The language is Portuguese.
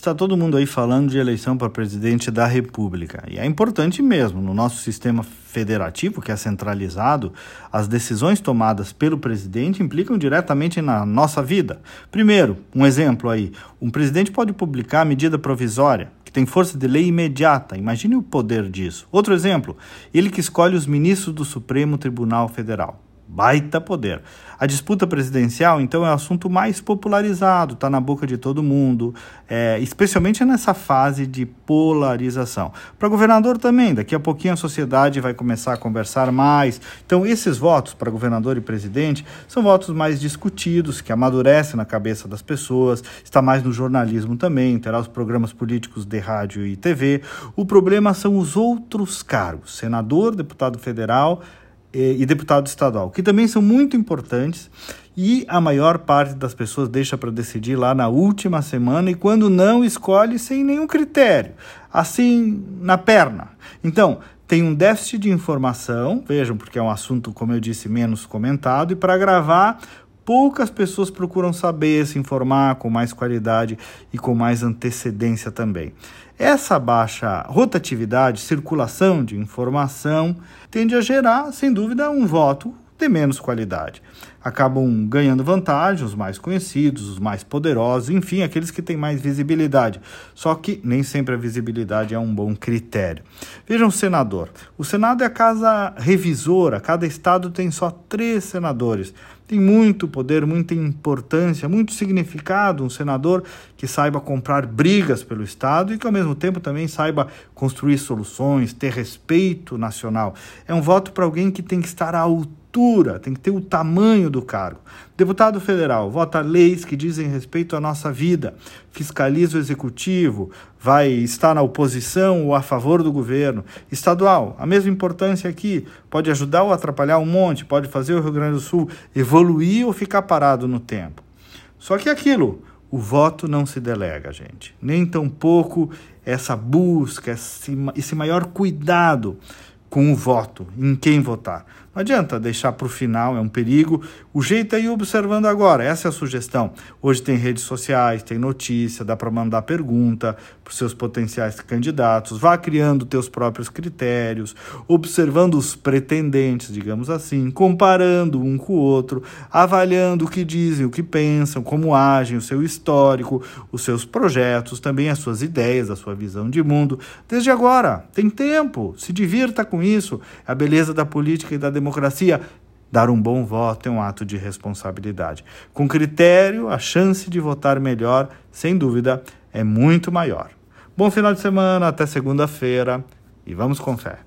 Está todo mundo aí falando de eleição para presidente da República. E é importante mesmo, no nosso sistema federativo, que é centralizado, as decisões tomadas pelo presidente implicam diretamente na nossa vida. Primeiro, um exemplo aí: um presidente pode publicar medida provisória que tem força de lei imediata. Imagine o poder disso. Outro exemplo, ele que escolhe os ministros do Supremo Tribunal Federal baita poder. A disputa presidencial, então, é o assunto mais popularizado, está na boca de todo mundo, é, especialmente nessa fase de polarização. Para governador também, daqui a pouquinho a sociedade vai começar a conversar mais. Então, esses votos para governador e presidente são votos mais discutidos, que amadurecem na cabeça das pessoas, está mais no jornalismo também, terá os programas políticos de rádio e TV. O problema são os outros cargos: senador, deputado federal e deputado estadual, que também são muito importantes e a maior parte das pessoas deixa para decidir lá na última semana e quando não escolhe sem nenhum critério, assim na perna. Então, tem um déficit de informação, vejam, porque é um assunto, como eu disse, menos comentado, e para gravar, poucas pessoas procuram saber, se informar com mais qualidade e com mais antecedência também. Essa baixa rotatividade, circulação de informação, tende a gerar, sem dúvida, um voto de menos qualidade. Acabam ganhando vantagem os mais conhecidos, os mais poderosos, enfim, aqueles que têm mais visibilidade. Só que nem sempre a visibilidade é um bom critério. Vejam senador. O Senado é a casa revisora, cada estado tem só três senadores. Tem muito poder, muita importância, muito significado um senador que saiba comprar brigas pelo Estado e que, ao mesmo tempo, também saiba construir soluções, ter respeito nacional. É um voto para alguém que tem que estar à altura altura, tem que ter o tamanho do cargo. Deputado federal vota leis que dizem respeito à nossa vida, fiscaliza o executivo, vai estar na oposição ou a favor do governo. Estadual, a mesma importância aqui, pode ajudar ou atrapalhar um monte, pode fazer o Rio Grande do Sul evoluir ou ficar parado no tempo. Só que aquilo, o voto não se delega, gente. Nem tampouco essa busca, esse maior cuidado com o voto, em quem votar. Não adianta deixar para o final, é um perigo. O jeito é ir observando agora, essa é a sugestão. Hoje tem redes sociais, tem notícia, dá para mandar pergunta para os seus potenciais candidatos, vá criando teus próprios critérios, observando os pretendentes, digamos assim, comparando um com o outro, avaliando o que dizem, o que pensam, como agem, o seu histórico, os seus projetos, também as suas ideias, a sua visão de mundo. Desde agora, tem tempo, se divirta com isso. A beleza da política e da democracia. Dar um bom voto é um ato de responsabilidade. Com critério, a chance de votar melhor, sem dúvida, é muito maior. Bom final de semana, até segunda-feira e vamos com fé.